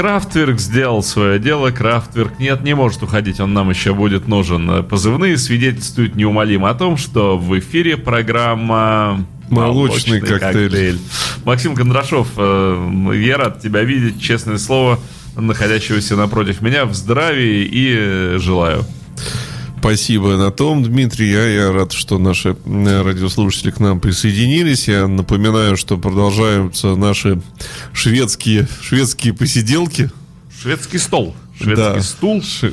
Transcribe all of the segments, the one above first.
Крафтверк сделал свое дело, Крафтверк нет, не может уходить, он нам еще будет нужен. Позывные свидетельствуют неумолимо о том, что в эфире программа Молочный, коктейль. коктейль. Максим Кондрашов, э, я рад тебя видеть, честное слово, находящегося напротив меня в здравии и э, желаю. Спасибо на том, Дмитрий. Я, я рад, что наши э, радиослушатели к нам присоединились. Я напоминаю, что продолжаются наши шведские, шведские посиделки. Шведский стол. Шведский да. стул. Ш...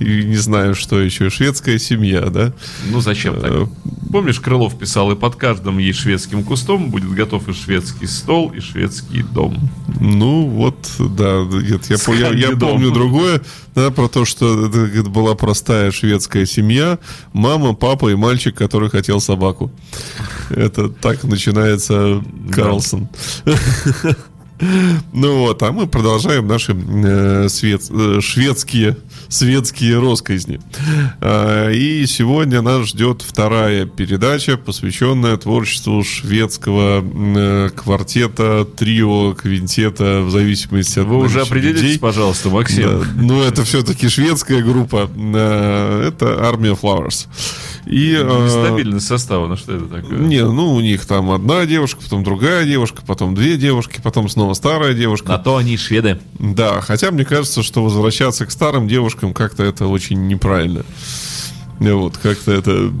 И... Не знаю, что еще. Шведская семья, да? Ну, зачем так? Э, Помнишь, Крылов писал, и под каждым ей шведским кустом будет готов и шведский стол, и шведский дом. Ну, вот, да. Нет, я, я, я помню другое, да, про то, что это, была простая шведская семья. Мама, папа и мальчик, который хотел собаку. Это так начинается Карлсон. Ну вот, а мы продолжаем наши э, свет, э, шведские светские росказни. А, и сегодня нас ждет вторая передача, посвященная творчеству шведского э, квартета, трио, квинтета, в зависимости от Вы уже определитесь, людей. пожалуйста, Максим. Да, ну, это все-таки шведская группа. Э, это Армия Flowers. И, ну, Нестабильность состава, ну что это такое? Не, ну у них там одна девушка, потом другая девушка, потом две девушки, потом снова старая девушка. На то они шведы. Да, хотя мне кажется, что возвращаться к старым девушкам как-то это очень неправильно. Вот, как-то это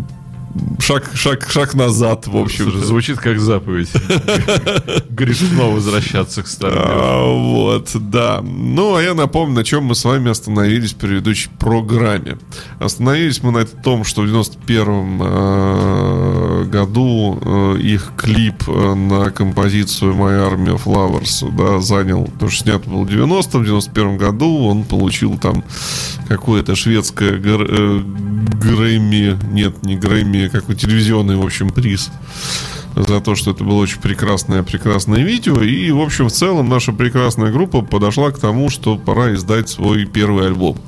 шаг, шаг, шаг назад, в общем. Слушай, звучит как заповедь. Грешно возвращаться к старым. А, вот, да. Ну, а я напомню, на чем мы с вами остановились в предыдущей программе. Остановились мы на том, что в 91 э, году э, их клип э, на композицию «Моя армия Flowers» да, занял, потому что снят был в 90-м, в 91 году он получил там какое-то шведское Грэмми, нет, не Грэмми, какой телевизионный, в общем, приз за то, что это было очень прекрасное, прекрасное видео. И, в общем, в целом наша прекрасная группа подошла к тому, что пора издать свой первый альбом.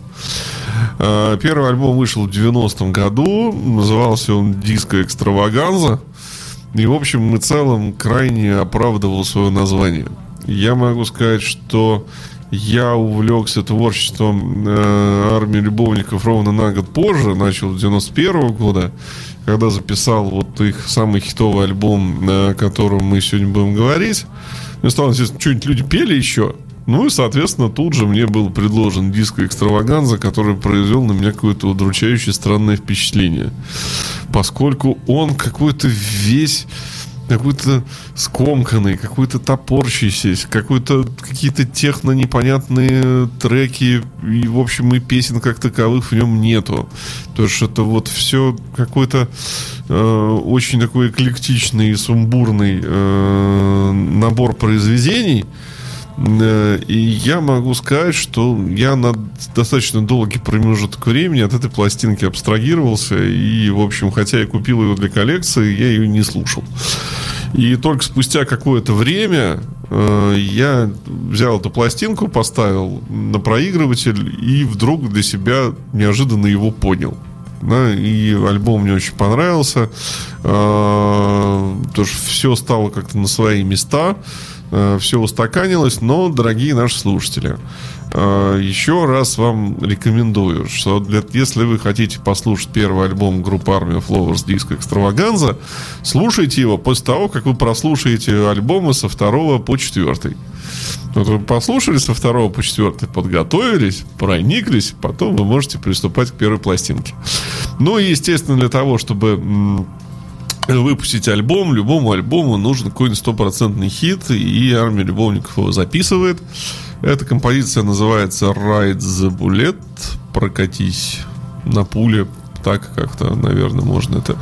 А, первый альбом вышел в 90-м году, назывался он «Диско Экстраваганза». И, в общем, и целом крайне оправдывал свое название. Я могу сказать, что я увлекся творчеством э, армии любовников ровно на год позже, начал с 91 -го года когда записал вот их самый хитовый альбом, о котором мы сегодня будем говорить, мне стало интересно, что-нибудь люди пели еще? Ну и, соответственно, тут же мне был предложен диск «Экстраваганза», который произвел на меня какое-то удручающее странное впечатление. Поскольку он какой-то весь какой-то скомканный, какой-то топорщийся, какой-то какие-то техно непонятные треки, и, в общем, и песен как таковых в нем нету. То есть это вот все какой-то э, очень такой эклектичный и сумбурный э, набор произведений, и я могу сказать, что я на достаточно долгий промежуток времени от этой пластинки абстрагировался. И, в общем, хотя я купил ее для коллекции, я ее не слушал. И только спустя какое-то время э, я взял эту пластинку, поставил на проигрыватель и вдруг для себя неожиданно его понял. Да, и альбом мне очень понравился. Э, потому все стало как-то на свои места. Э, все устаканилось, но, дорогие наши слушатели, э, еще раз вам рекомендую, что для, если вы хотите послушать первый альбом группы of Lovers Disco Extravaganza, слушайте его после того, как вы прослушаете альбомы со второго по четвертый. Вот вы послушали со второго по четвертый, подготовились, прониклись, потом вы можете приступать к первой пластинке. Ну и, естественно, для того, чтобы выпустить альбом, любому альбому нужен какой-нибудь стопроцентный хит, и армия любовников его записывает. Эта композиция называется Ride the Bullet, прокатись на пуле, так как-то, наверное, можно это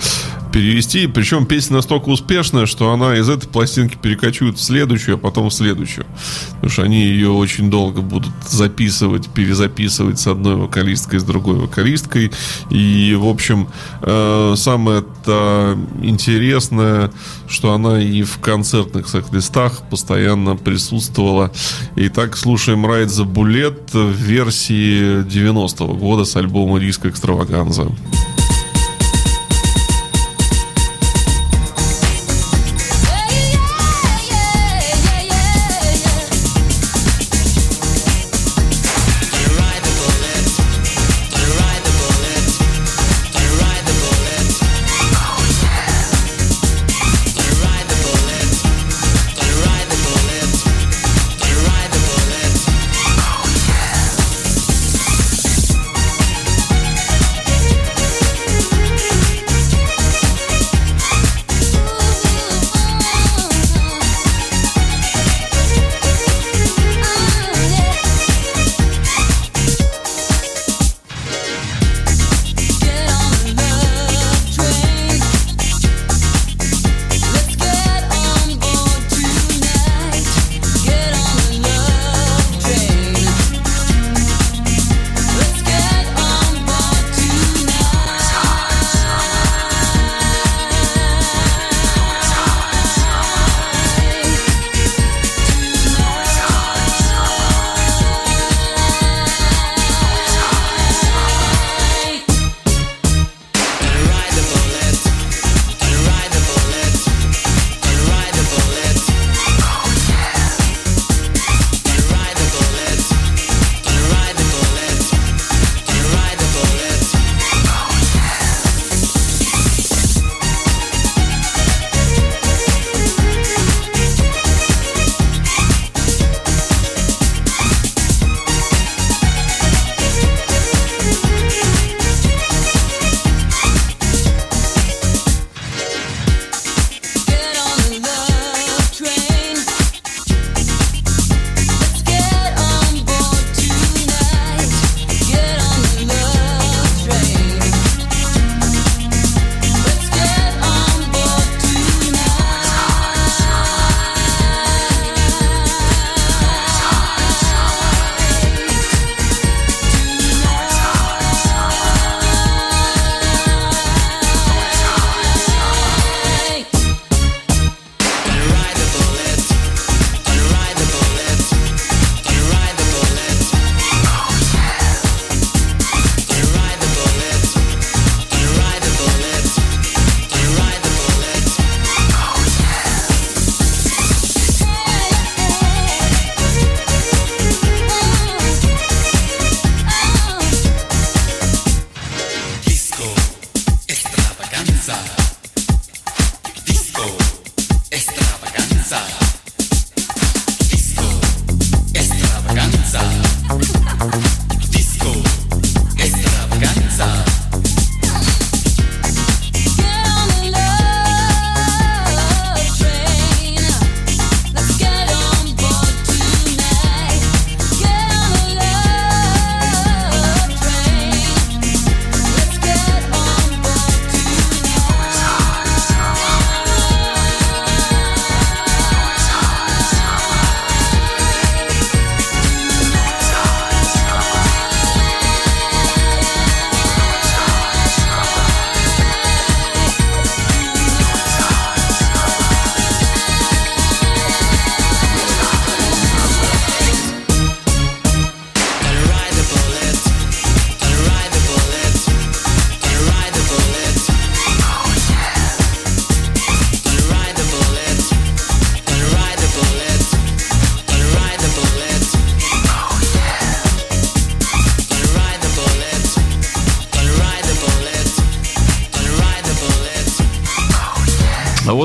перевести. Причем песня настолько успешная, что она из этой пластинки перекочует в следующую, а потом в следующую. Потому что они ее очень долго будут записывать, перезаписывать с одной вокалисткой, с другой вокалисткой. И, в общем, э, самое интересное, что она и в концертных листах постоянно присутствовала. Итак, слушаем Ride the Bullet в версии 90-го года с альбома Риск Экстраваганза. Вот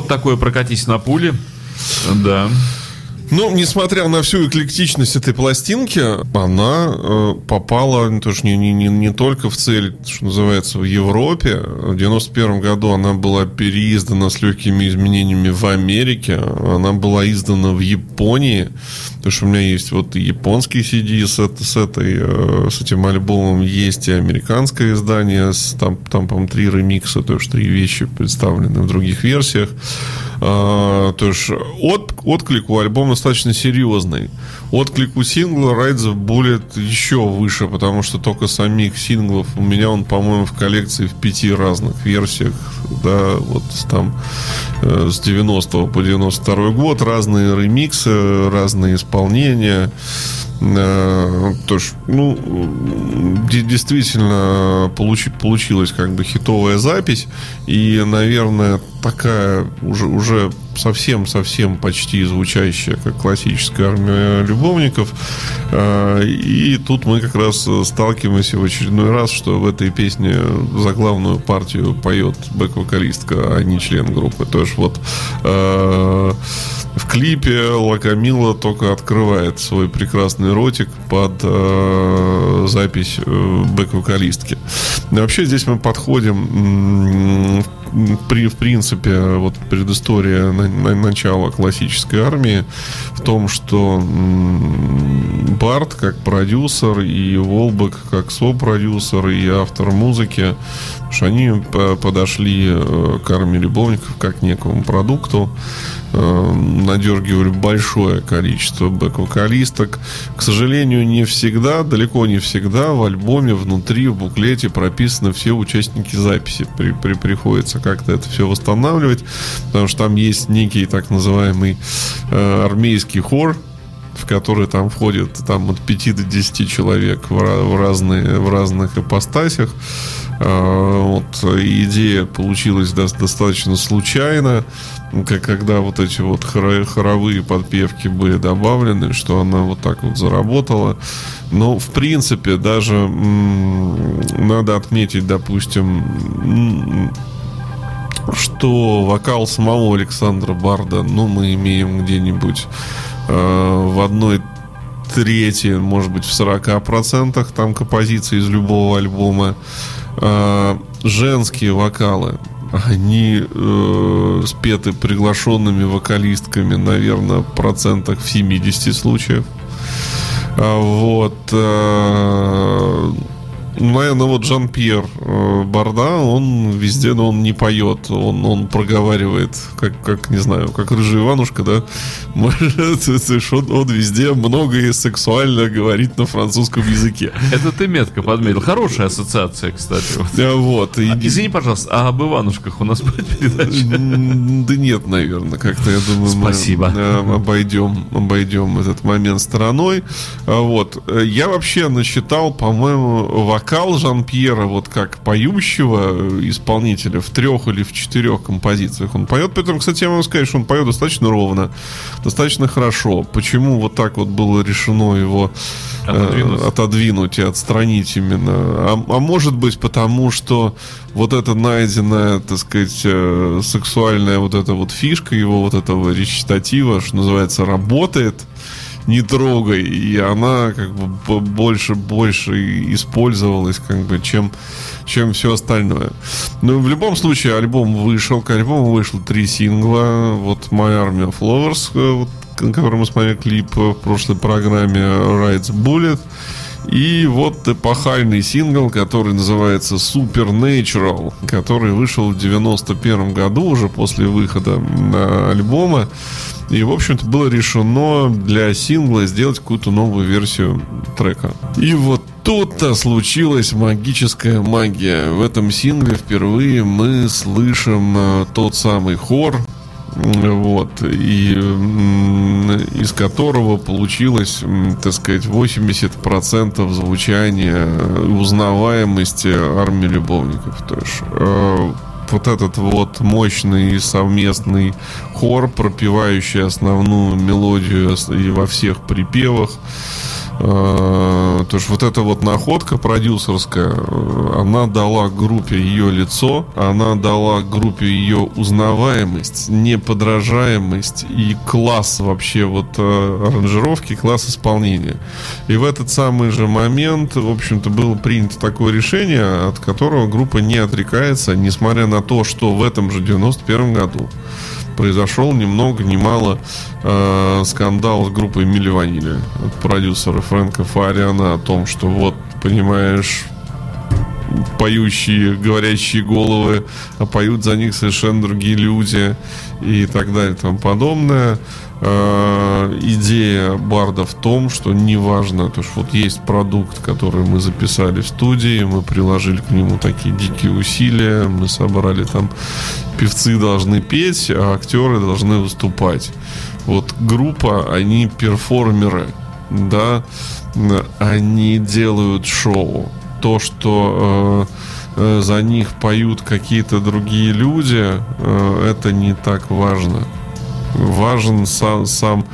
такое прокатись на пуле. Да. Ну, несмотря на всю эклектичность этой пластинки, она э, попала тоже не, не, не, не только в цель, что называется, в Европе. В 91 году она была переиздана с легкими изменениями в Америке. Она была издана в Японии. Потому что у меня есть вот японский CD с, с, этой, э, с этим альбомом, есть и американское издание. С, там, там по-моему, три ремикса, то есть три вещи представлены в других версиях. А, то есть от, отклик у альбома достаточно серьезный. Отклик у сингла of Bullet еще выше, потому что только самих синглов у меня он, по-моему, в коллекции в пяти разных версиях. Да, вот там э, с 90 по 92 год разные ремиксы, разные исполнения. Э, то ж, ну, действительно получи, получилась как бы хитовая запись. И, наверное, такая уже, уже совсем-совсем почти звучащая, как классическая армия любовников. Э, и тут мы как раз сталкиваемся в очередной раз, что в этой песне за главную партию поет бэк-вокалистка, а не член группы. То есть вот э, в клипе Лакамила только открывает свой прекрасный ротик под э, запись э, бэк-вокалистки. Вообще здесь мы подходим при, в принципе, вот предыстория на, на, начала классической армии в том, что Барт как продюсер и Волбек как сопродюсер и автор музыки, что они подошли э, к армии любовников как некому продукту, э, надергивали большое количество бэк-вокалисток. К сожалению, не всегда, далеко не всегда в альбоме внутри, в буклете прописаны все участники записи. При, при, приходится как-то это все восстанавливать, потому что там есть некий так называемый э, армейский хор, в который там входит там от 5 до 10 человек в, в, разные, в разных ипостасях. Э, вот, идея получилась достаточно случайно, как когда вот эти вот хоровые подпевки были добавлены, что она вот так вот заработала. Но, в принципе, даже надо отметить, допустим, что вокал самого Александра Барда, ну, мы имеем где-нибудь в одной трети, может быть, в 40% там композиции из любого альбома. Э, женские вокалы, они э, спеты приглашенными вокалистками, наверное, процентах в 70 случаев. А вот. Э, наверное, вот Жан-Пьер э, Барда, он везде, но он не поет, он, он проговаривает, как, как, не знаю, как рыжий Иванушка, да, он, он везде много и сексуально говорит на французском языке. Это ты метко подметил. Хорошая ассоциация, кстати. Вот. вот и... а, извини, пожалуйста, а об Иванушках у нас будет передача? Да нет, наверное, как-то, я думаю, Спасибо. мы э, обойдем, обойдем этот момент стороной. А вот. Я вообще насчитал, по-моему, вокал Жан-Пьера, вот как поющего исполнителя в трех или в четырех композициях он поет. Поэтому, кстати, я могу сказать, что он поет достаточно ровно, достаточно хорошо. Почему вот так вот было решено его отодвинуть, э, отодвинуть и отстранить именно? А, а может быть потому, что вот эта найденная, так сказать, э, сексуальная вот эта вот фишка его вот этого речитатива, что называется, работает – не трогай. И она как бы больше, больше использовалась, как бы, чем, чем все остальное. Но в любом случае альбом вышел, к альбому вышло три сингла. Вот My Army of Lovers, э, вот, на который мы смотрели клип в прошлой программе Rides Bullet. И вот эпохальный сингл, который называется Supernatural, который вышел в 91 году, уже после выхода альбома. И, в общем-то, было решено для сингла сделать какую-то новую версию трека. И вот тут-то случилась магическая магия. В этом сингле впервые мы слышим э, тот самый хор, вот, и из которого получилось, так сказать, 80% звучания и узнаваемости армии любовников. То есть э, вот этот вот мощный совместный хор, пропевающий основную мелодию во всех припевах. А, то есть вот эта вот находка продюсерская, она дала группе ее лицо, она дала группе ее узнаваемость, неподражаемость и класс вообще вот э, аранжировки, класс исполнения. И в этот самый же момент, в общем-то, было принято такое решение, от которого группа не отрекается, несмотря на то, что в этом же 91 году произошел ни много ни мало э, скандал с группой Мили Ванили от продюсера Фрэнка Фариана о том, что вот, понимаешь, поющие, говорящие головы, а поют за них совершенно другие люди и так далее и тому подобное. Э, идея Барда в том, что неважно, то что вот есть продукт, который мы записали в студии, мы приложили к нему такие дикие усилия, мы собрали там певцы должны петь, а актеры должны выступать. Вот группа, они перформеры, да, они делают шоу. То, что э, э за них поют какие-то другие люди, э, это не так важно важен сам, сам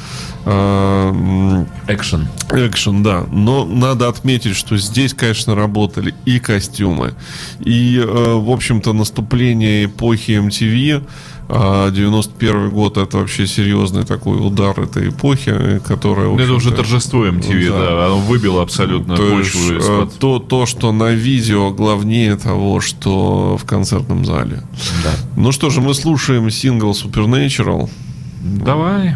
э, экшен. Экшен, да. Но надо отметить, что здесь, конечно, работали и костюмы, и, э, в общем-то, наступление эпохи MTV. 91 а год это вообще серьезный такой удар этой эпохи, которая... Это уже торжество MTV, да. да. Оно выбило абсолютно то почву есть, из-под... то, то, что на видео главнее того, что в концертном зале. Да. Ну что же, мы слушаем сингл Supernatural. Давай.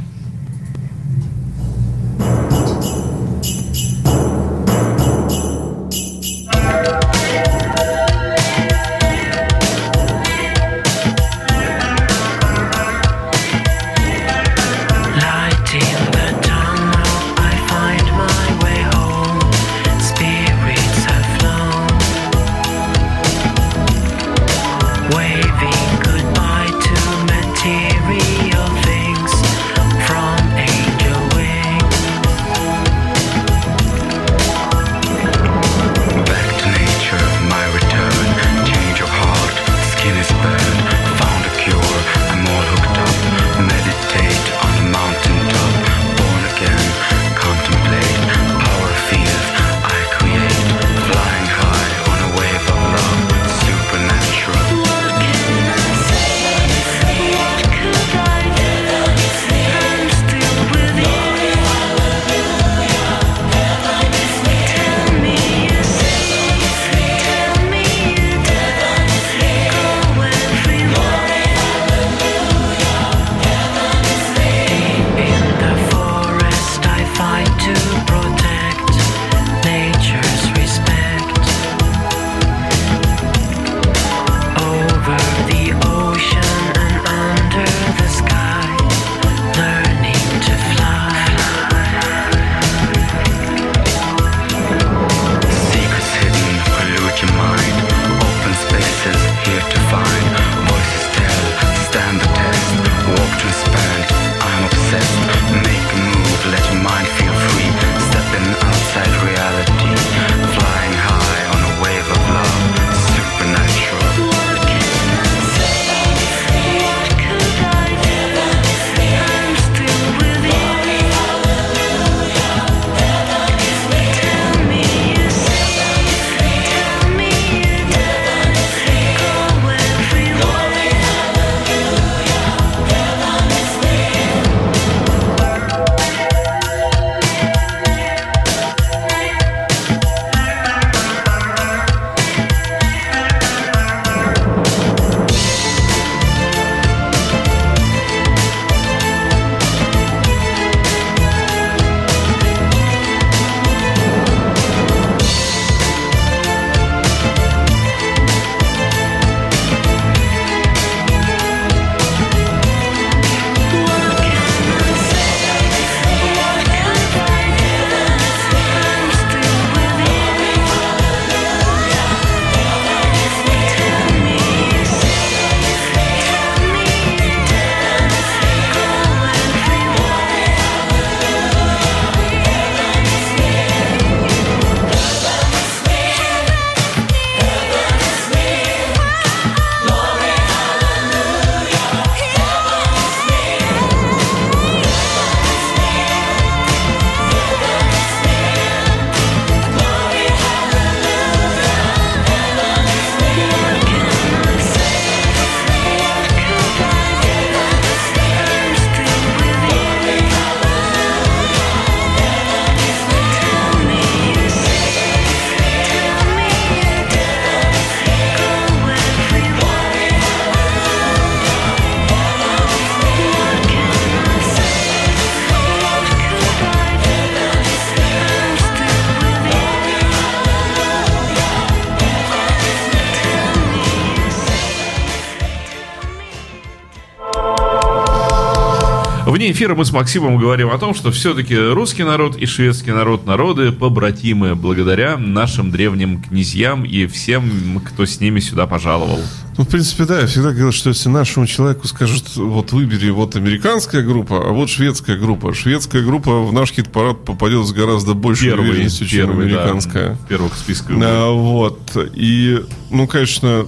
Вне эфира мы с Максимом говорим о том, что все-таки русский народ и шведский народ народы побратимы благодаря нашим древним князьям и всем, кто с ними сюда пожаловал. Ну, в принципе, да, я всегда говорил, что если нашему человеку скажут, вот выбери вот американская группа, а вот шведская группа. Шведская группа в наш хит-парад попадет с гораздо большей первый, уверенностью, чем первый, американская. Да, первых списков. А, вот. И, ну, конечно,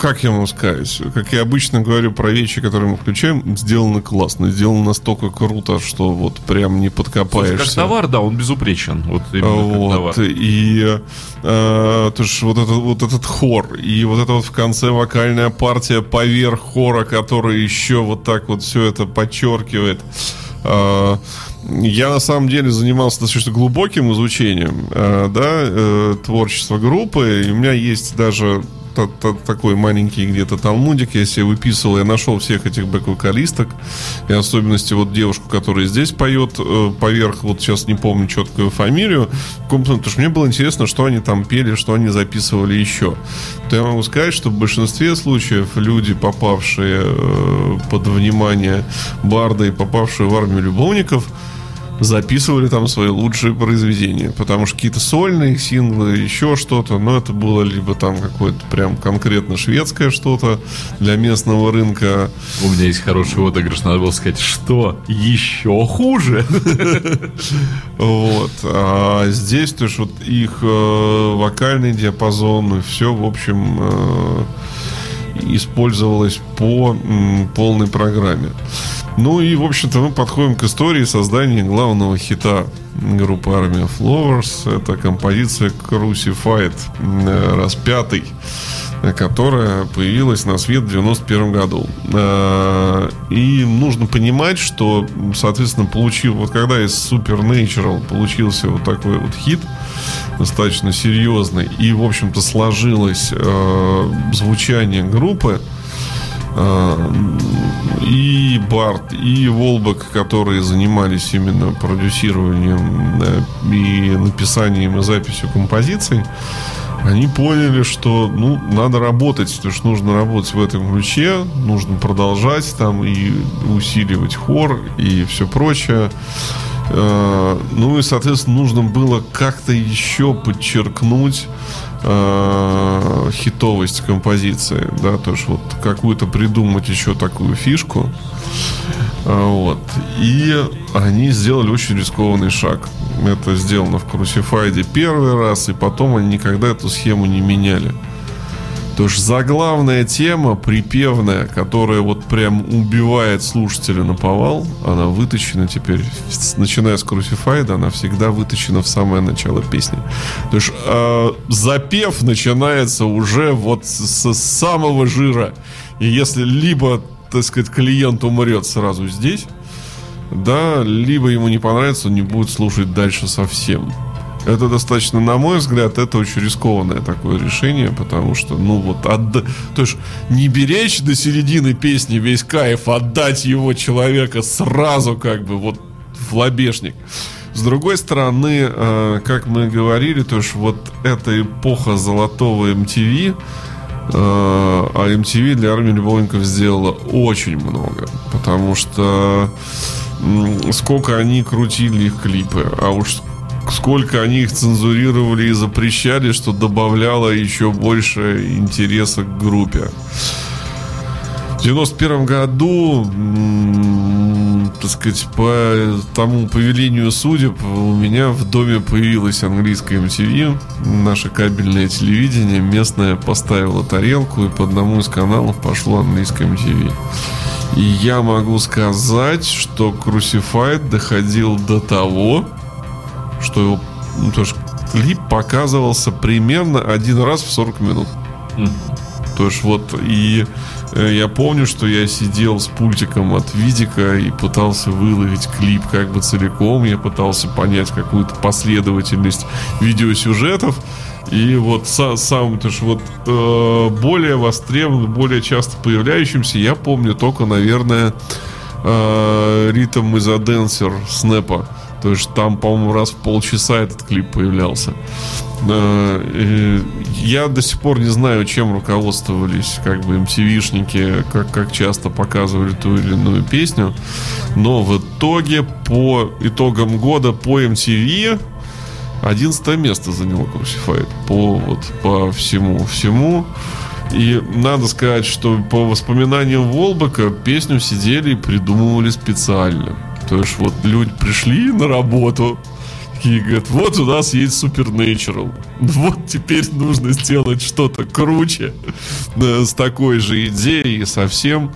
как я могу сказать, как я обычно говорю про вещи, которые мы включаем, сделано классно, сделано настолько круто, что вот прям не подкопаешься. Слушай, как товар, да, он безупречен. Вот вот, И э, то есть вот, этот, вот этот хор, и вот это вот в конце вокальная партия поверх хора, который еще вот так вот все это подчеркивает. Э, я на самом деле занимался достаточно глубоким изучением э, да, э, творчества группы. И у меня есть даже такой маленький где-то талмудик, я себе выписывал, я нашел всех этих бэк-вокалисток, и особенности вот девушку, которая здесь поет э, поверх, вот сейчас не помню четкую фамилию, потому что мне было интересно, что они там пели, что они записывали еще. То я могу сказать, что в большинстве случаев люди, попавшие э, под внимание Барда и попавшие в армию любовников, записывали там свои лучшие произведения. Потому что какие-то сольные синглы, еще что-то, но это было либо там какое-то прям конкретно шведское что-то для местного рынка. У меня есть хороший отыгрыш, надо было сказать, что еще хуже. Вот. А здесь, то есть вот их э, вокальный диапазон и все, в общем, э, использовалось по полной программе. Ну и, в общем-то, мы подходим к истории создания главного хита группы Army of Lovers. Это композиция Crucified, э, распятый, которая появилась на свет в 91 году. Э, и нужно понимать, что, соответственно, получил, вот когда из Supernatural получился вот такой вот хит, достаточно серьезный, и, в общем-то, сложилось э, звучание группы, а, и Барт, и Волбек, которые занимались именно продюсированием и написанием и записью композиций, они поняли, что ну, надо работать, то есть нужно работать в этом ключе, нужно продолжать там и усиливать хор и все прочее. А, ну и, соответственно, нужно было как-то еще подчеркнуть э, хитовость композиции, да, то есть вот какую-то придумать еще такую фишку, э, вот, и они сделали очень рискованный шаг. Это сделано в Crucified первый раз, и потом они никогда эту схему не меняли. То есть заглавная тема, припевная, которая вот прям убивает слушателя на повал, она вытащена теперь, начиная с Crucified, она всегда вытащена в самое начало песни. То есть э, запев начинается уже вот с, с самого жира. И если либо, так сказать, клиент умрет сразу здесь, да, либо ему не понравится, он не будет слушать дальше совсем. Это достаточно, на мой взгляд, это очень рискованное такое решение, потому что, ну вот, отда... то есть не беречь до середины песни весь кайф, отдать его человека сразу как бы вот в лобешник. С другой стороны, э, как мы говорили, то есть вот эта эпоха золотого MTV, э, а MTV для армии любовников сделала очень много, потому что сколько они крутили их клипы, а уж сколько они их цензурировали и запрещали, что добавляло еще больше интереса к группе. В 91 году, так сказать, по тому повелению судеб, у меня в доме появилась английская MTV, наше кабельное телевидение, местное поставило тарелку, и по одному из каналов пошло английское MTV. И я могу сказать, что Crucified доходил до того, что его ну, то есть клип показывался примерно один раз в 40 минут. Mm. То есть вот и э, я помню, что я сидел с пультиком от видика и пытался выловить клип как бы целиком. Я пытался понять какую-то последовательность видеосюжетов. И вот са, сам, то есть вот э, более востребованным, более часто появляющимся, я помню только, наверное, э, ритм из Денсер Снэпа То есть там, по-моему, раз в полчаса этот клип появлялся. Я до сих пор не знаю, чем руководствовались как бы MTV-шники, как, как часто показывали ту или иную песню. Но в итоге, по итогам года по MTV 11 место занял Crucified по, вот, по всему, всему. И надо сказать, что по воспоминаниям Волбека песню сидели и придумывали специально. Есть вот люди пришли на работу, и говорят, вот у нас есть Supernatural. Вот теперь нужно сделать что-то круче да, с такой же идеей совсем.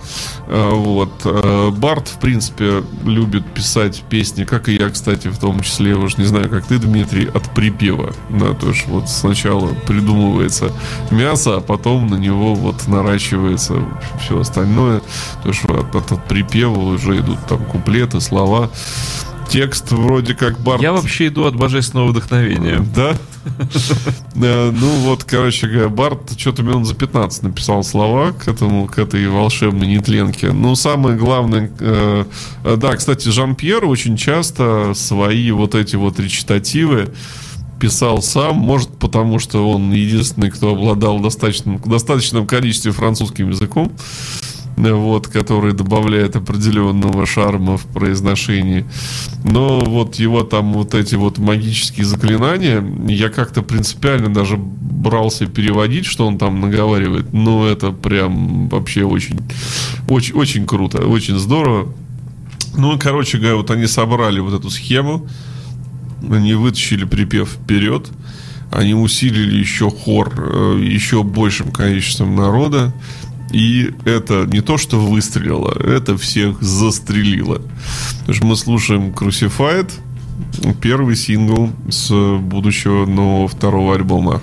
А, вот. А, Барт, в принципе, любит писать песни, как и я, кстати, в том числе, уж не знаю, как ты, Дмитрий, от припева. Да, то есть вот сначала придумывается мясо, а потом на него вот наращивается все остальное. То есть от, от, от припева уже идут там куплеты, слова текст вроде как Барт... Я вообще иду от божественного вдохновения. Да? Э, ну вот, короче говоря, Барт что-то минут за 15 написал слова к этому, к этой волшебной нетленке. Ну, самое главное... Э, да, кстати, Жан-Пьер очень часто свои вот эти вот речитативы писал сам, может потому что он единственный, кто обладал достаточным, достаточным количеством французским языком вот, который добавляет определенного шарма в произношении. Но вот его там вот эти вот магические заклинания, я как-то принципиально даже брался переводить, что он там наговаривает. Но это прям вообще очень, очень, очень круто, очень здорово. Ну, короче говоря, вот они собрали вот эту схему, они вытащили припев вперед, они усилили еще хор э, еще большим количеством народа. И это не то, что выстрелило, это всех застрелило. Потому что мы слушаем Crucified, первый сингл с будущего нового второго альбома.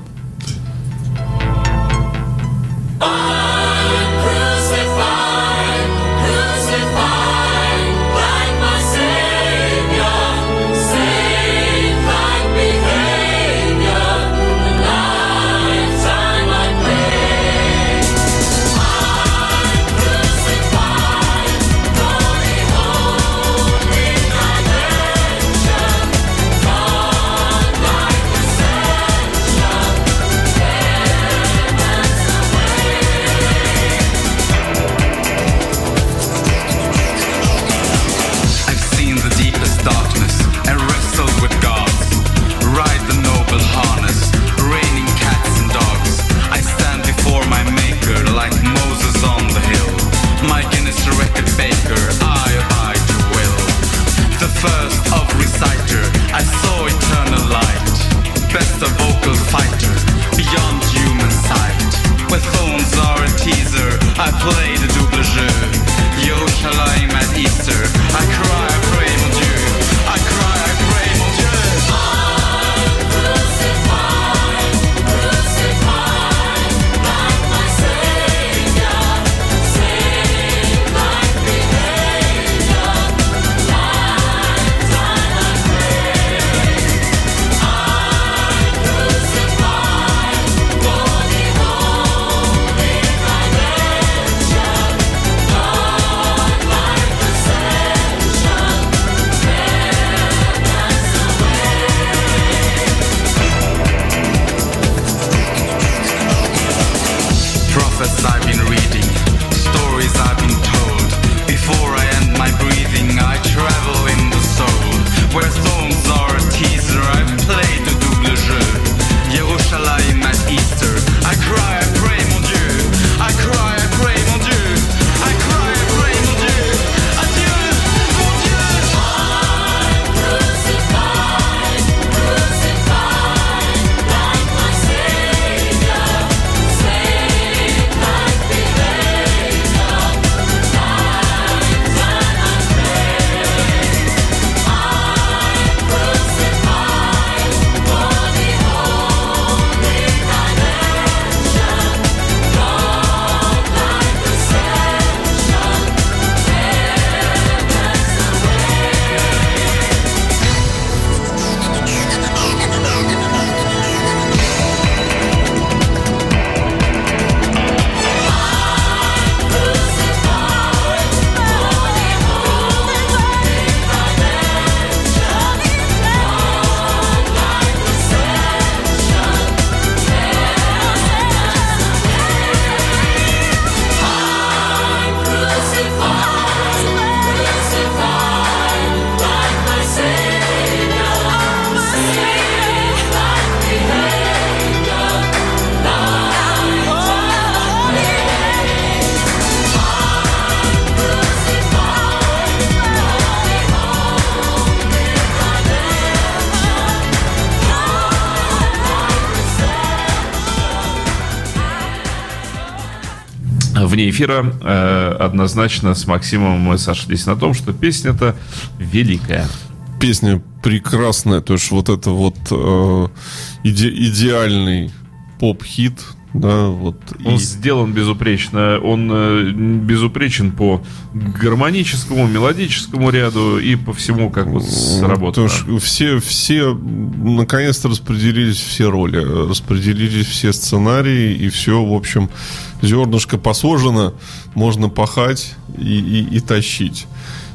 Вне эфира э, однозначно с Максимом мы сошлись на том, что песня-то великая. Песня прекрасная, то есть вот это вот э, иде идеальный поп-хит, да, вот. Он и... сделан безупречно. Он э, безупречен по гармоническому, мелодическому ряду и по всему, как вот сработано. Потому что все, все наконец-то распределились все роли, распределились все сценарии, и все, в общем, зернышко посажено, можно пахать и, и, и тащить.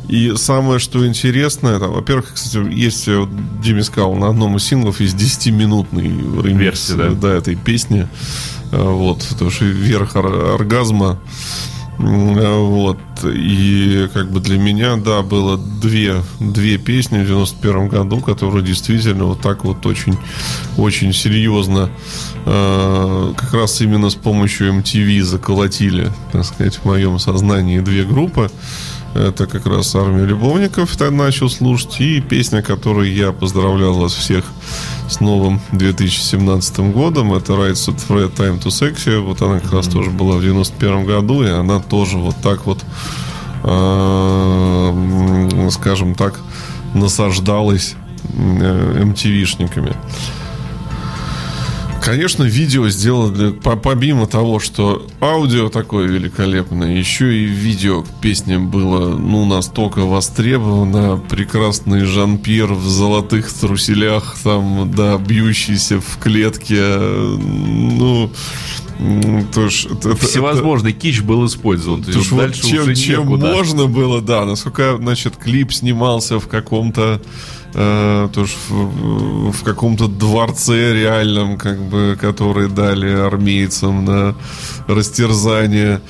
И самое, что интересное, там, во-первых, кстати, есть, вот Диме сказал, на одном из синглов есть 10-минутный ремикс Версия, да? Да, этой песни. Э, вот, потому что верх оргазма. Э, вот. И как бы для меня, да, было две, две песни в 91 году, которые действительно вот так вот очень, очень серьезно э, как раз именно с помощью MTV заколотили, так сказать, в моем сознании две группы. Это как раз «Армия любовников» я начал слушать. И песня, которую я поздравлял вас всех с новым 2017 годом. Это Rights at Fred Time to Sexy. Вот она как раз тоже была в 91 году. И она тоже вот так вот, э, скажем так, насаждалась э, MTV-шниками. Конечно, видео сделали, помимо того, что аудио такое великолепное, еще и видео к песням было, ну, настолько востребовано. Прекрасный Жан-Пьер в золотых труселях, там, да, бьющийся в клетке, ну, то ж, это, Всевозможный это, кич был использован. То есть, вот чем, чем можно было, да. Насколько, значит, клип снимался в каком-то э, тоже в, в каком-то дворце реальном, как бы, который дали армейцам на растерзание.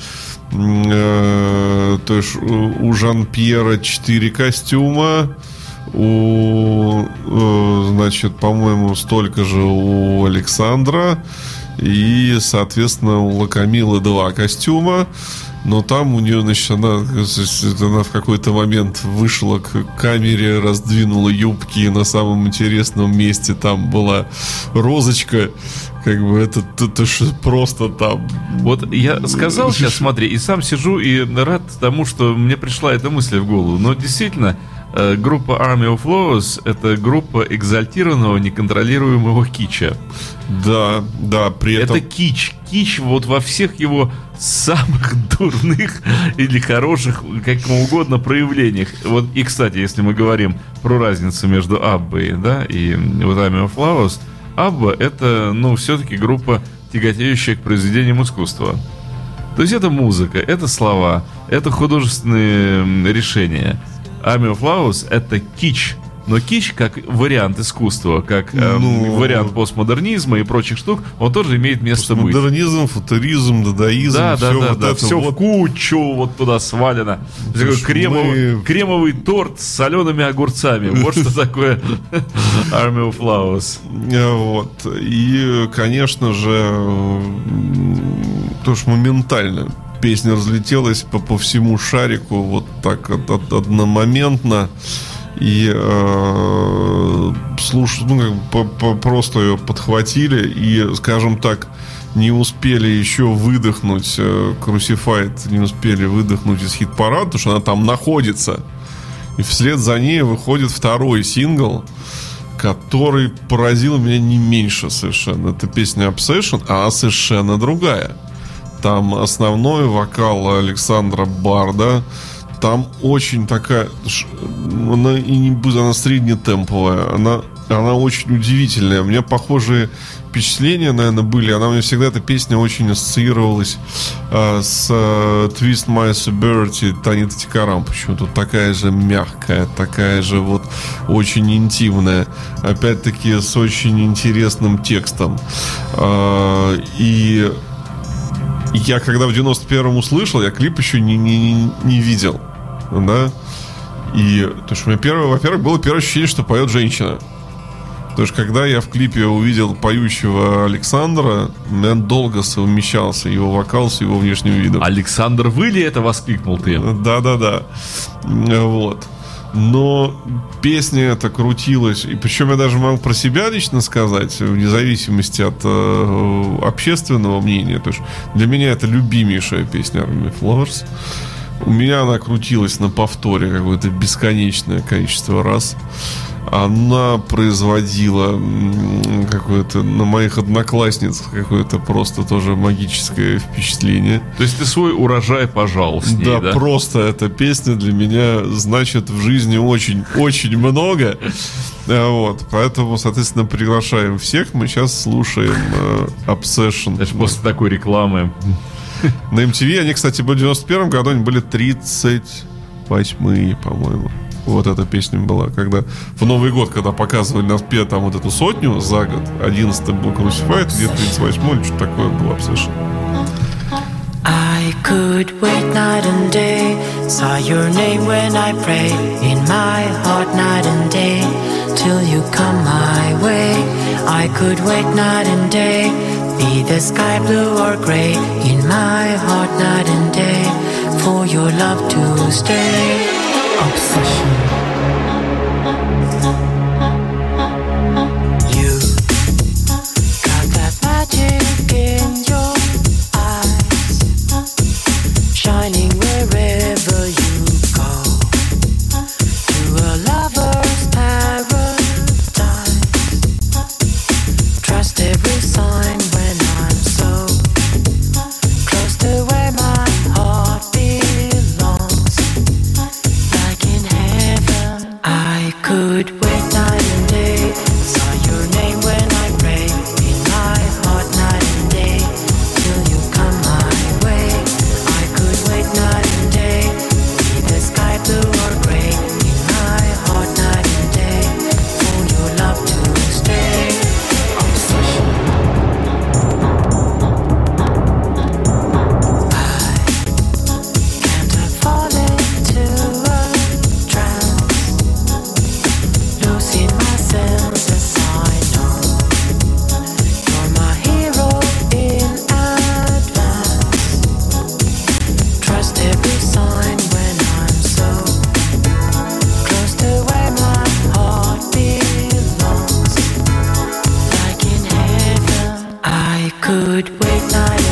Э, то есть у Жан-Пьера 4 костюма, у, э, значит, по-моему, столько же у Александра. И, соответственно, у Лакамилы два костюма но там у нее, значит, она, она в какой-то момент вышла к камере, раздвинула юбки, и на самом интересном месте там была розочка, как бы это, это, это просто там. Вот я сказал сейчас, смотри, и сам сижу и рад тому, что мне пришла эта мысль в голову. Но действительно, группа Army of Laws — это группа экзальтированного, неконтролируемого кича. Да, да, при этом... Это кич. Кич вот во всех его самых дурных или хороших, как угодно, проявлениях. Вот, и, кстати, если мы говорим про разницу между Аббой, да, и вот Army of Laws, Абба — это, ну, все-таки группа, тяготеющая к произведениям искусства. То есть это музыка, это слова, это художественные решения — Army of Laos это кич. Но кич как вариант искусства, как э, ну, вариант постмодернизма и прочих штук, он тоже имеет место быть. Модернизм, футуризм, дадаизм, да, все да, вот да, это все вот... в кучу вот туда свалено. Такой кремовый, мы... кремовый торт с солеными огурцами. Вот что такое Army of Flowers. Вот. И, конечно же, тоже моментально песня разлетелась по, по всему шарику вот так од, од, одномоментно и э, слуш, ну, как по, по, просто ее подхватили и, скажем так, не успели еще выдохнуть э, не успели выдохнуть из хит-парада, потому что она там находится. И вслед за ней выходит второй сингл, который поразил меня не меньше совершенно. Это песня Obsession, а совершенно другая. Там основной вокал Александра Барда. Там очень такая... Она и не будет, она среднетемповая. Она, она очень удивительная. У меня похожие впечатления, наверное, были. Она мне всегда, эта песня очень ассоциировалась э, с э, Twist My Sobriety Танита Тикарам. Почему-то такая же мягкая, такая же вот очень интимная. Опять-таки с очень интересным текстом. Э, и я когда в 91-м услышал, я клип еще не, не, не видел. Да? И, то что у меня первое, во-первых, было первое ощущение, что поет женщина. Потому что когда я в клипе увидел поющего Александра, у меня долго совмещался его вокал с его внешним видом. Александр, вы ли это воскликнул ты? Да-да-да. Вот. Но песня эта крутилась. И причем я даже могу про себя лично сказать, вне зависимости от э, общественного мнения. То есть для меня это любимейшая песня Army Flowers. У меня она крутилась на повторе какое-то бесконечное количество раз она производила какое-то на моих одноклассниц какое-то просто тоже магическое впечатление. То есть ты свой урожай пожал с ней, да, да? просто эта песня для меня значит в жизни очень-очень много. А, вот, поэтому, соответственно, приглашаем всех. Мы сейчас слушаем э, Obsession. Даже после такой рекламы. На MTV они, кстати, были в 91 году, они были 38 по-моему вот эта песня была, когда в Новый год, когда показывали нас там вот эту сотню за год, 11 был Crucified, где 38 или что-то такое было совершенно. I could wait night and day, saw your name when I pray, in my heart night and day, till you come my way. I could wait night and day, be the sky blue or gray, in my heart night and day, for your love to stay. Obsession. could wait night.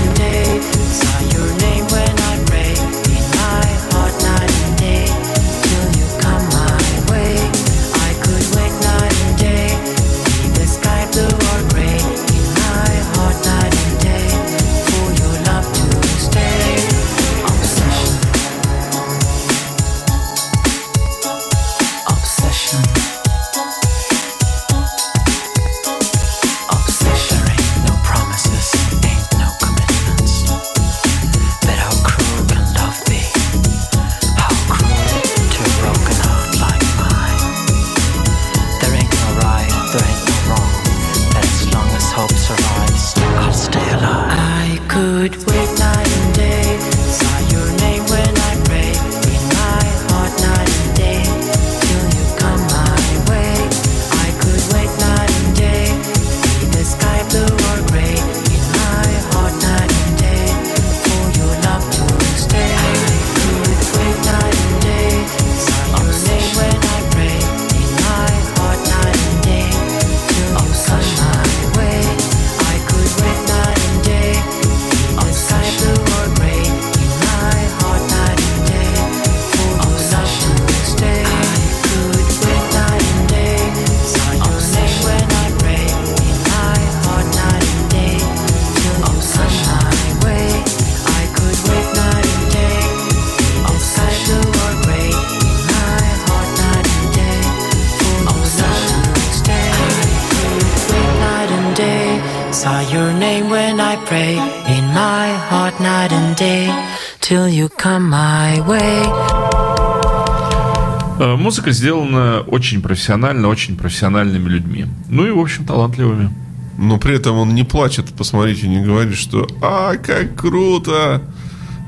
Музыка сделана очень профессионально, очень профессиональными людьми. Ну и, в общем, талантливыми. Но при этом он не плачет, посмотрите, не говорит, что «А, как круто!»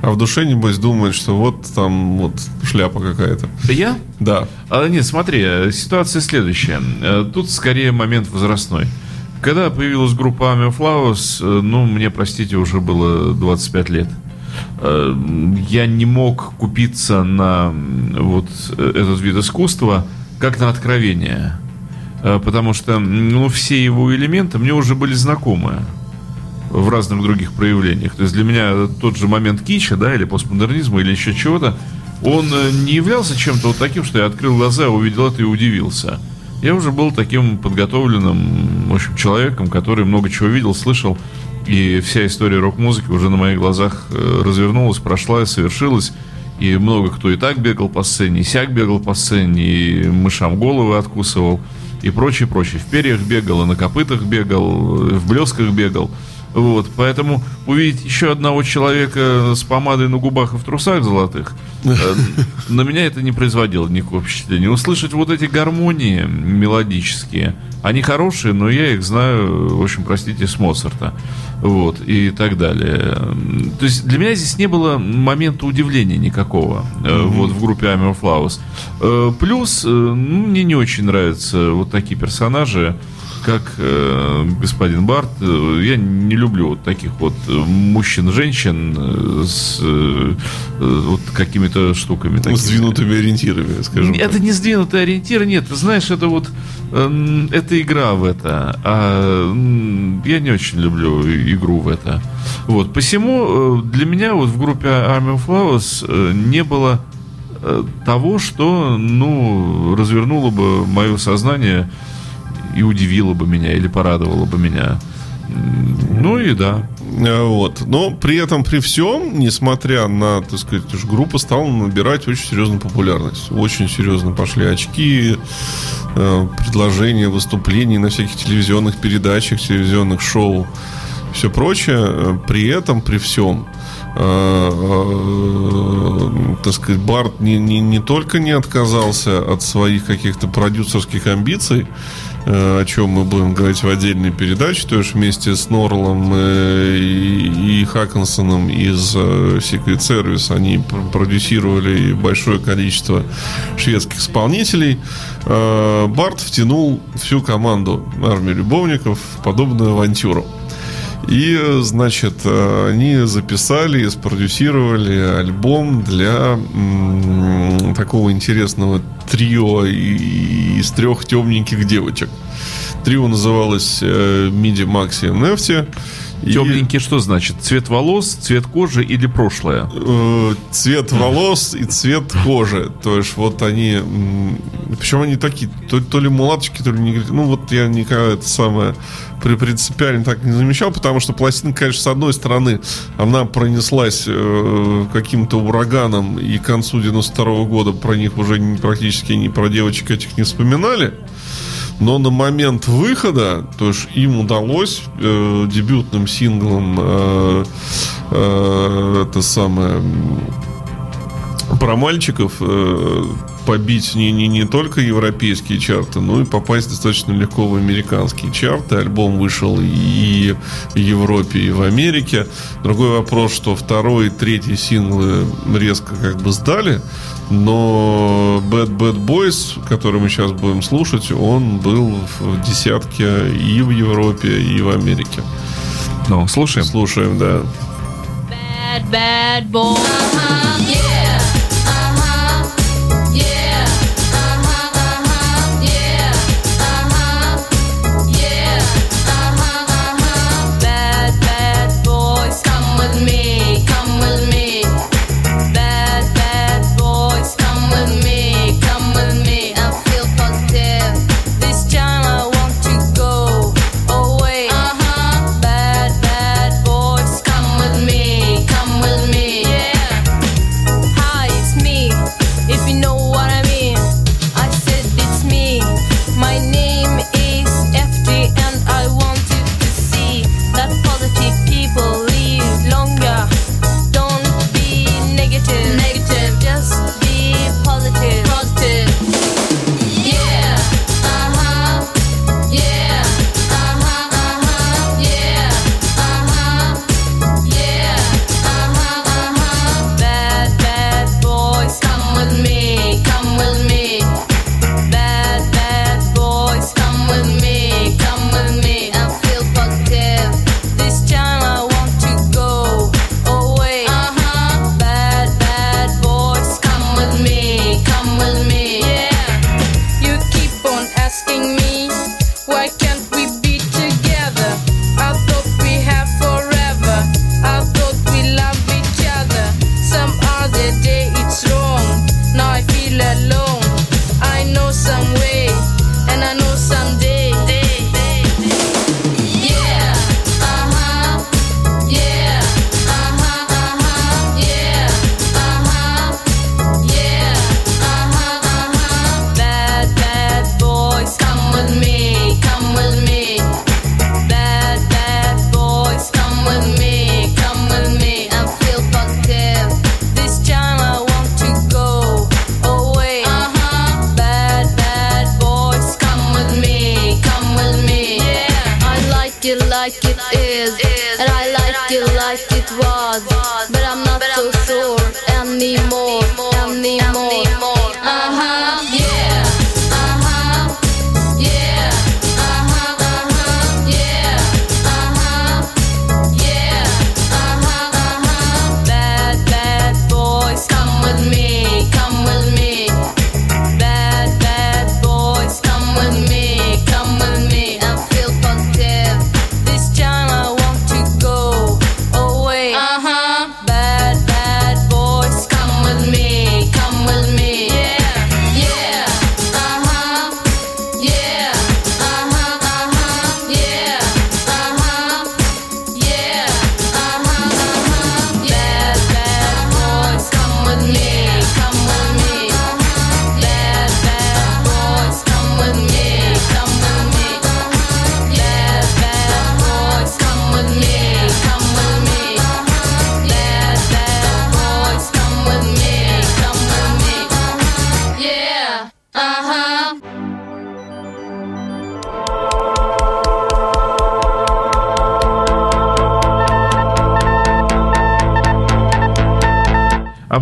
А в душе, небось, думает, что вот там вот шляпа какая-то. Да я? Да. А, нет, смотри, ситуация следующая. Э, тут скорее момент возрастной. Когда появилась группа Army Flowers, э, ну, мне, простите, уже было 25 лет. Э, я не мог купиться на вот этот вид искусства как на откровение. Потому что ну, все его элементы мне уже были знакомы в разных других проявлениях. То есть для меня тот же момент кича, да, или постмодернизма, или еще чего-то, он не являлся чем-то вот таким, что я открыл глаза, увидел это и удивился. Я уже был таким подготовленным, в общем, человеком, который много чего видел, слышал, и вся история рок-музыки уже на моих глазах э, развернулась, прошла совершилась. И много кто и так бегал по сцене, и сяк бегал по сцене, и мышам головы откусывал, и прочее, прочее. В перьях бегал, и на копытах бегал, и в блесках бегал. Вот, поэтому увидеть еще одного человека с помадой на губах и в трусах золотых, э, на меня это не производило никакого впечатления. Услышать вот эти гармонии мелодические, они хорошие, но я их знаю, в общем, простите, с Моцарта. Вот, и так далее. То есть для меня здесь не было момента удивления никакого mm-hmm. вот в группе Army of. Э, плюс, ну, мне не очень нравятся вот такие персонажи, как э, господин Барт, э, я не люблю вот таких вот мужчин-женщин э, с э, э, вот какими-то штуками. Такими. Сдвинутыми ориентирами, скажем Это так. не сдвинутые ориентиры, нет. Знаешь, это вот э, это игра в это. А я не очень люблю игру в это. Вот. Посему для меня вот в группе Army of Flowers не было того, что, ну, развернуло бы мое сознание и удивило бы меня, или порадовало бы меня. Ну и да. Э, вот. Но при этом, при всем, несмотря на, так сказать, группа стала набирать очень серьезную популярность. Очень серьезно пошли очки, э, предложения, выступления на всяких телевизионных передачах, телевизионных шоу, все прочее. При этом, при всем, э, так сказать, Барт не, не, не только не отказался от своих каких-то продюсерских амбиций, Э, о чем мы будем говорить в отдельной передаче, то есть вместе с Норлом э, и, и из э, Secret Service они продюсировали большое количество шведских исполнителей. Барт втянул всю команду армии любовников в подобную авантюру. И, значит, они записали и спродюсировали альбом для м- такого интересного трио из трех темненьких девочек. Трио называлось э, Миди, Макси и Нефти. Темненький и... что значит? Цвет волос, цвет кожи или прошлое? Э, цвет волос и цвет кожи. То есть вот они... Причем они такие, то, то ли мулаточки, то ли не... Ну вот я никогда это самое при принципиально так не замечал, потому что пластинка, конечно, с одной стороны, она пронеслась э, каким-то ураганом, и к концу 92 -го года про них уже практически ни про девочек этих не вспоминали. Но на момент выхода, то есть им удалось э, дебютным синглом э, э, это самое про мальчиков э, побить не, не, не только европейские чарты, но и попасть достаточно легко в американские чарты. Альбом вышел и в Европе, и в Америке. Другой вопрос, что второй и третий синглы резко как бы сдали, но Bad Bad Boys, который мы сейчас будем слушать, он был в десятке и в Европе, и в Америке. Ну, слушаем. Слушаем, да. Bad, bad boy. Uh-huh, yeah.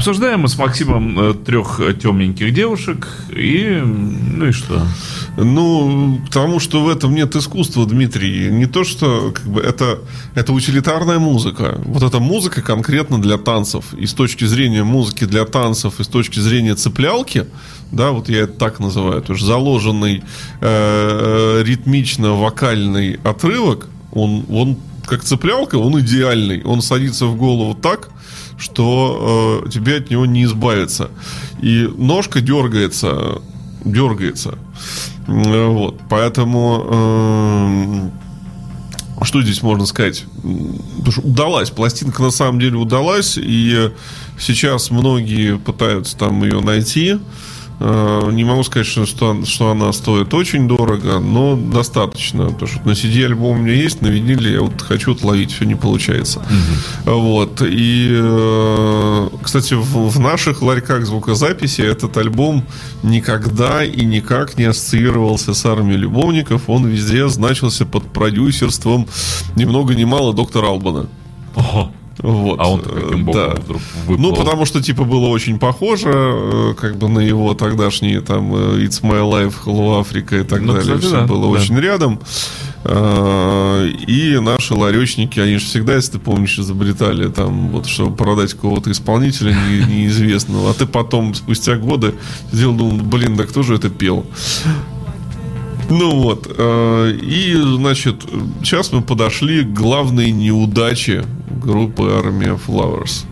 Обсуждаем мы с Максимом э, трех э, темненьких девушек и... Ну и что? Ну, потому что в этом нет искусства, Дмитрий. Не то, что как бы, это, это утилитарная музыка. Вот эта музыка конкретно для танцев. И с точки зрения музыки для танцев, и с точки зрения цеплялки, да, вот я это так называю, то есть заложенный э, ритмично-вокальный отрывок, он, он как цеплялка, он идеальный. Он садится в голову так, что э, тебе от него не избавиться. И ножка дергается, дергается. Э, Вот, поэтому э, что здесь можно сказать? Потому что удалась, пластинка на самом деле удалась, и сейчас многие пытаются там ее найти. Э, Не могу сказать, что, что, она стоит очень дорого, но достаточно. Потому что на CD альбом у меня есть, на виниле я вот хочу отловить, все не получается. Вот. И, э, кстати, в, в наших ларьках звукозаписи этот альбом никогда и никак не ассоциировался с армией любовников. Он везде значился под продюсерством ни много ни мало доктора Албана. Ого. Вот. А он каким боком да. вдруг выплыл? Ну, потому что, типа, было очень похоже, э, как бы на его тогдашние там э, It's My Life, Hello Africa и так Ну, далее. кстати, Все да, было да. очень рядом. Э, И наши ларечники, они же всегда, если ты помнишь, изобретали там, вот, чтобы продать какого-то исполнителя не- неизвестного. А ты потом, спустя годы, сделал, думал, блин, да кто же это пел? Ну вот. э, И, значит, сейчас мы подошли к главной неудаче группы Army of Flowers.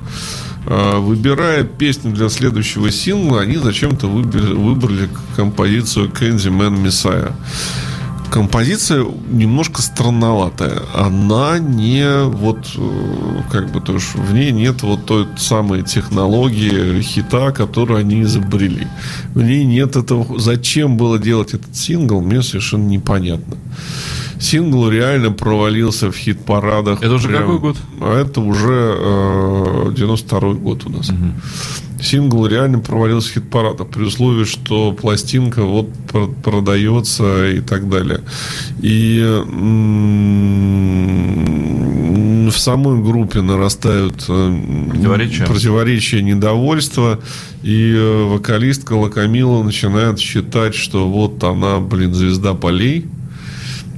Э, Выбирая песню для следующего сингла, они зачем-то выбрали, выбрали композицию Candyman Messiah. Композиция немножко странноватая. Она не вот э, как бы то есть в ней нет вот той самой технологии хита, которую они изобрели. В ней нет этого. Зачем было делать этот сингл, мне совершенно непонятно. Сингл реально провалился в хит-парадах. Это уже Прям- какой год? А это уже э, 92 год у нас. Сингл реально провалился в хит-парадах при условии, что пластинка вот пр- продается и так далее. И м, в самой группе нарастают э, Противоречия. противоречия, недовольства, и э, вокалистка Лакамила начинает считать, что вот она, блин, звезда полей,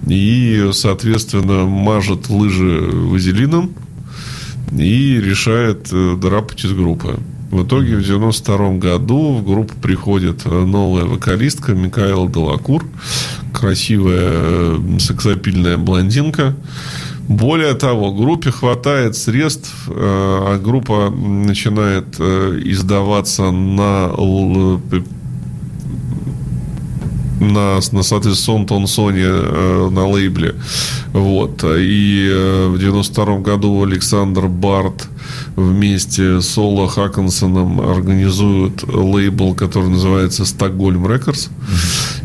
и, соответственно, мажет лыжи вазелином и решает э, драпать из группы. В итоге в 92 году в группу приходит э, новая вокалистка Микаэла Делакур, красивая э, сексапильная блондинка. Более того, группе хватает средств, а группа начинает издаваться на на, на соответственно, Тонсоне э, на лейбле. Вот. И э, в 92 году Александр Барт вместе с Соло Хаккинсоном организуют лейбл, который называется Стокгольм Рекордс,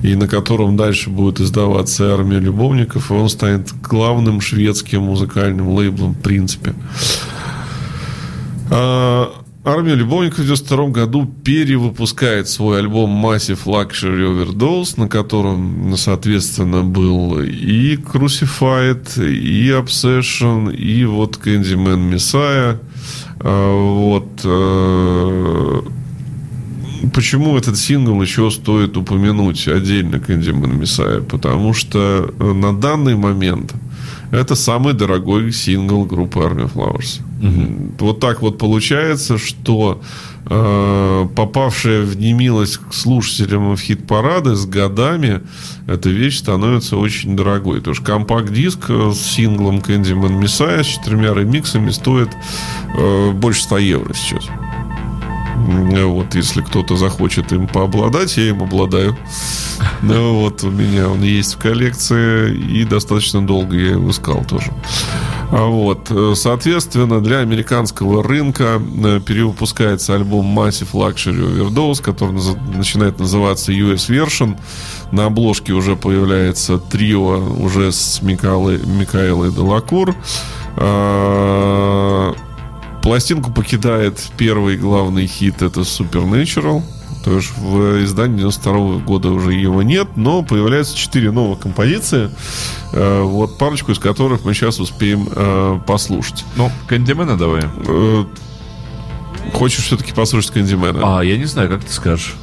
и на котором дальше будет издаваться «Армия любовников», и он станет главным шведским музыкальным лейблом в принципе. А, Армия любовников в 92 году перевыпускает свой альбом Massive Luxury Overdose, на котором, соответственно, был и Crucified, и Obsession, и вот Candyman Messiah. А, Вот. э, Почему этот сингл еще стоит упомянуть отдельно Candyman Messiah? Потому что э, на данный момент это самый дорогой сингл группы Army Flowers. Вот так вот получается, что э, попавшая в немилость к слушателям в хит-парады с годами эта вещь становится очень дорогой. Потому что компакт-диск э, с синглом Candyman Messiah с четырьмя ремиксами стоит э, больше 100 евро сейчас. Вот, если кто-то захочет им пообладать, я им обладаю. Ну, вот, у меня он есть в коллекции, и достаточно долго я его искал тоже. А Вот, э, соответственно, для американского рынка э, перевыпускается альбом Massive Luxury Overdose, который начинает называться US Version. На обложке уже появляется трио уже с Микаэлой, Делакур. Пластинку покидает первый главный хит, это Supernatural. То есть в издании 92 года уже его нет, но появляются четыре новых композиции, э, вот парочку из которых мы сейчас успеем э, послушать. Ну, Кандимена давай. Э, Хочешь все-таки послушать Кэндимена? А, я не знаю, как ты скажешь.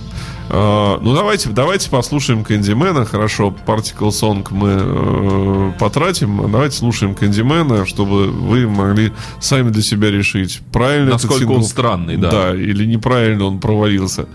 А, ну, давайте, давайте послушаем Кэндимена. Хорошо, Particle Song мы э, потратим. Давайте слушаем Кэндимена, чтобы вы могли сами для себя решить, правильно Насколько он странный, да. Да, или неправильно он провалился.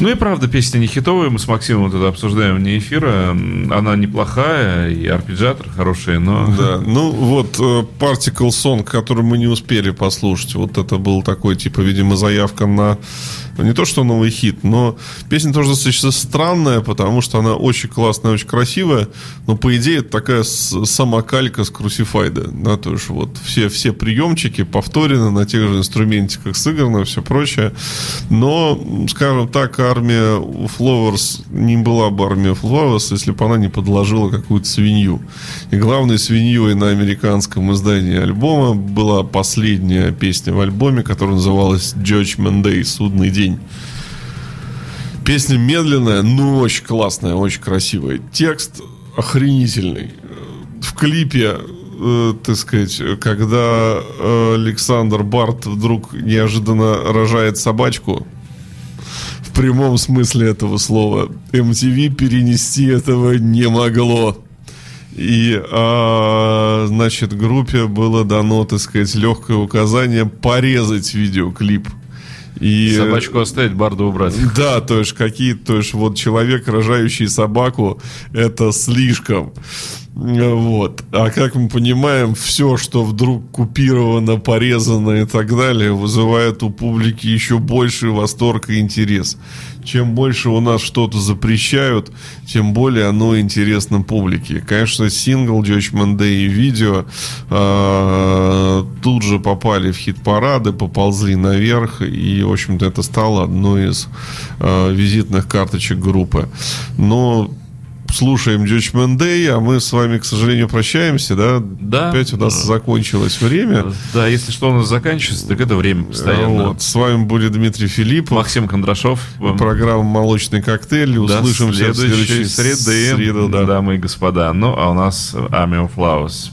Ну и правда, песня не хитовая. Мы с Максимом это обсуждаем вне эфира. Она неплохая, и арпеджиатор хороший, но... Да, ну вот э, Particle Song, который мы не успели послушать, вот это был такой, типа, видимо, заявка на ну, не то, что новый хит, но песня тоже достаточно странная, потому что она очень классная, очень красивая, но по идее это такая самокалька с Crucified, да, то есть вот все, все приемчики повторены на тех же инструментиках сыграно, все прочее, но, скажем так, армия Flowers не была бы армия Flowers, если бы она не подложила какую-то свинью. И главной свиньей на американском издании альбома была последняя песня в альбоме, которая называлась Judgment Day, судный день. Песня медленная, но очень классная, очень красивая. Текст охренительный. В клипе, э, так сказать, когда э, Александр Барт вдруг неожиданно рожает собачку, прямом смысле этого слова, MTV перенести этого не могло. И, а, значит, группе было дано, так сказать, легкое указание порезать видеоклип. И, Собачку оставить, барду убрать. да, то есть какие, то есть вот человек, рожающий собаку, это слишком. Вот. А как мы понимаем, все, что вдруг купировано, порезано и так далее, вызывает у публики еще больший восторг и интерес. Чем больше у нас что-то запрещают, тем более оно интересно публике. Конечно, сингл Judgment Day и видео э, тут же попали в хит-парады, поползли наверх, и, в общем-то, это стало одной из э, визитных карточек группы. Но слушаем Judgment Day, а мы с вами, к сожалению, прощаемся, да? Да. Опять у нас да. закончилось время. Да, если что у нас заканчивается, так это время постоянно. Вот. С вами были Дмитрий Филиппов. Максим Кондрашов. Программа «Молочный коктейль». Услышимся да, в следующей среды. среда, да. Дамы и господа. Ну, а у нас Army of Flowers.